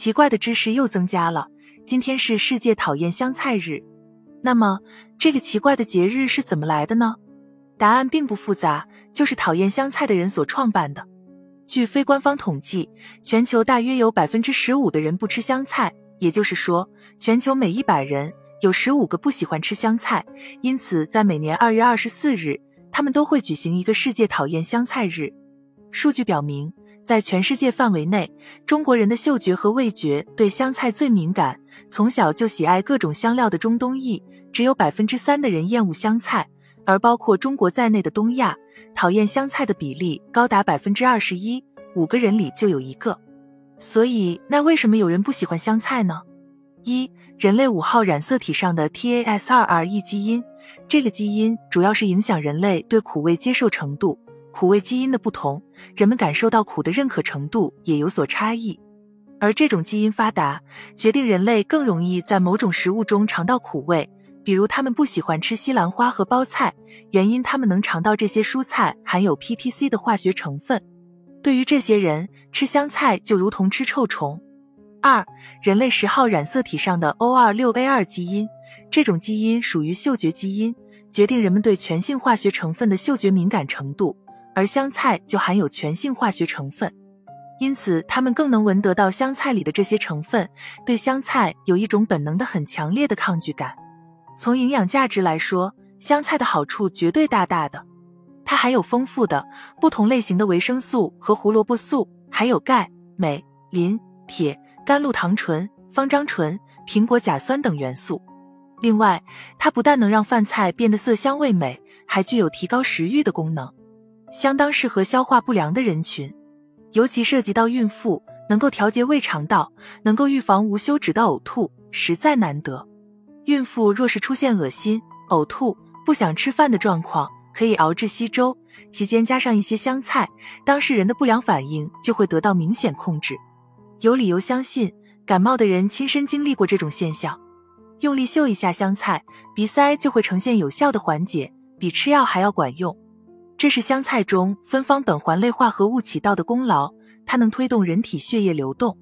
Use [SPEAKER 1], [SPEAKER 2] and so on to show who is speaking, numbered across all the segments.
[SPEAKER 1] 奇怪的知识又增加了。今天是世界讨厌香菜日。那么，这个奇怪的节日是怎么来的呢？答案并不复杂，就是讨厌香菜的人所创办的。据非官方统计，全球大约有百分之十五的人不吃香菜，也就是说，全球每一百人有十五个不喜欢吃香菜。因此，在每年二月二十四日，他们都会举行一个世界讨厌香菜日。数据表明，在全世界范围内，中国人的嗅觉和味觉对香菜最敏感。从小就喜爱各种香料的中东裔，只有百分之三的人厌恶香菜，而包括中国在内的东亚，讨厌香菜的比例高达百分之二十一，五个人里就有一个。所以，那为什么有人不喜欢香菜呢？一、人类五号染色体上的 TAS2RE 基因，这个基因主要是影响人类对苦味接受程度。苦味基因的不同，人们感受到苦的认可程度也有所差异。而这种基因发达，决定人类更容易在某种食物中尝到苦味。比如，他们不喜欢吃西兰花和包菜，原因他们能尝到这些蔬菜含有 PTC 的化学成分。对于这些人，吃香菜就如同吃臭虫。二、人类十号染色体上的 O26A2 基因，这种基因属于嗅觉基因，决定人们对全性化学成分的嗅觉敏感程度。而香菜就含有全性化学成分，因此他们更能闻得到香菜里的这些成分，对香菜有一种本能的很强烈的抗拒感。从营养价值来说，香菜的好处绝对大大的。它含有丰富的不同类型的维生素和胡萝卜素，还有钙、镁、磷、铁、甘露糖醇、芳樟醇、苹果甲酸等元素。另外，它不但能让饭菜变得色香味美，还具有提高食欲的功能。相当适合消化不良的人群，尤其涉及到孕妇，能够调节胃肠道，能够预防无休止的呕吐，实在难得。孕妇若是出现恶心、呕吐、不想吃饭的状况，可以熬制稀粥，期间加上一些香菜，当事人的不良反应就会得到明显控制。有理由相信，感冒的人亲身经历过这种现象。用力嗅一下香菜，鼻塞就会呈现有效的缓解，比吃药还要管用。这是香菜中芬芳苯环类化合物起到的功劳，它能推动人体血液流动。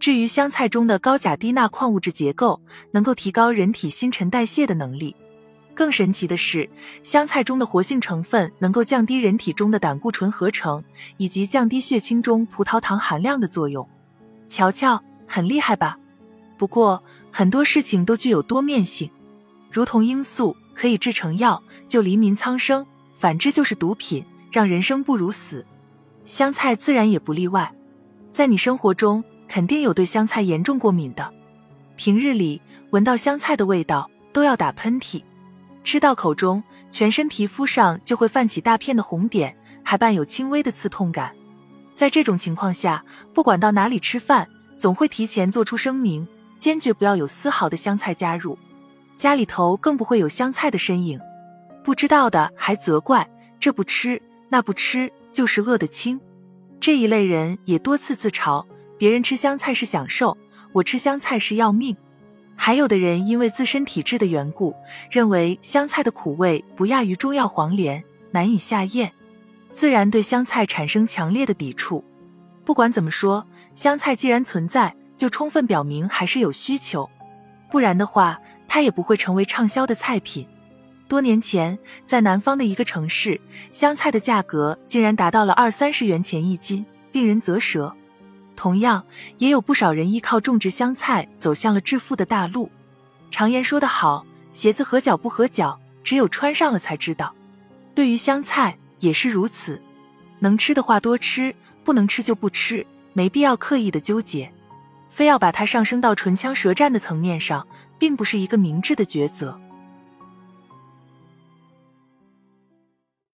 [SPEAKER 1] 至于香菜中的高钾低钠矿物质结构，能够提高人体新陈代谢的能力。更神奇的是，香菜中的活性成分能够降低人体中的胆固醇合成，以及降低血清中葡萄糖含量的作用。瞧瞧，很厉害吧？不过很多事情都具有多面性，如同罂粟可以制成药，救黎民苍生。反之就是毒品，让人生不如死。香菜自然也不例外。在你生活中，肯定有对香菜严重过敏的。平日里闻到香菜的味道都要打喷嚏，吃到口中，全身皮肤上就会泛起大片的红点，还伴有轻微的刺痛感。在这种情况下，不管到哪里吃饭，总会提前做出声明，坚决不要有丝毫的香菜加入，家里头更不会有香菜的身影。不知道的还责怪这不吃那不吃就是饿得轻，这一类人也多次自嘲别人吃香菜是享受，我吃香菜是要命。还有的人因为自身体质的缘故，认为香菜的苦味不亚于中药黄连，难以下咽，自然对香菜产生强烈的抵触。不管怎么说，香菜既然存在，就充分表明还是有需求，不然的话，它也不会成为畅销的菜品。多年前，在南方的一个城市，香菜的价格竟然达到了二三十元钱一斤，令人啧舌。同样，也有不少人依靠种植香菜走向了致富的大路。常言说得好，鞋子合脚不合脚，只有穿上了才知道。对于香菜也是如此，能吃的话多吃，不能吃就不吃，没必要刻意的纠结，非要把它上升到唇枪舌战的层面上，并不是一个明智的抉择。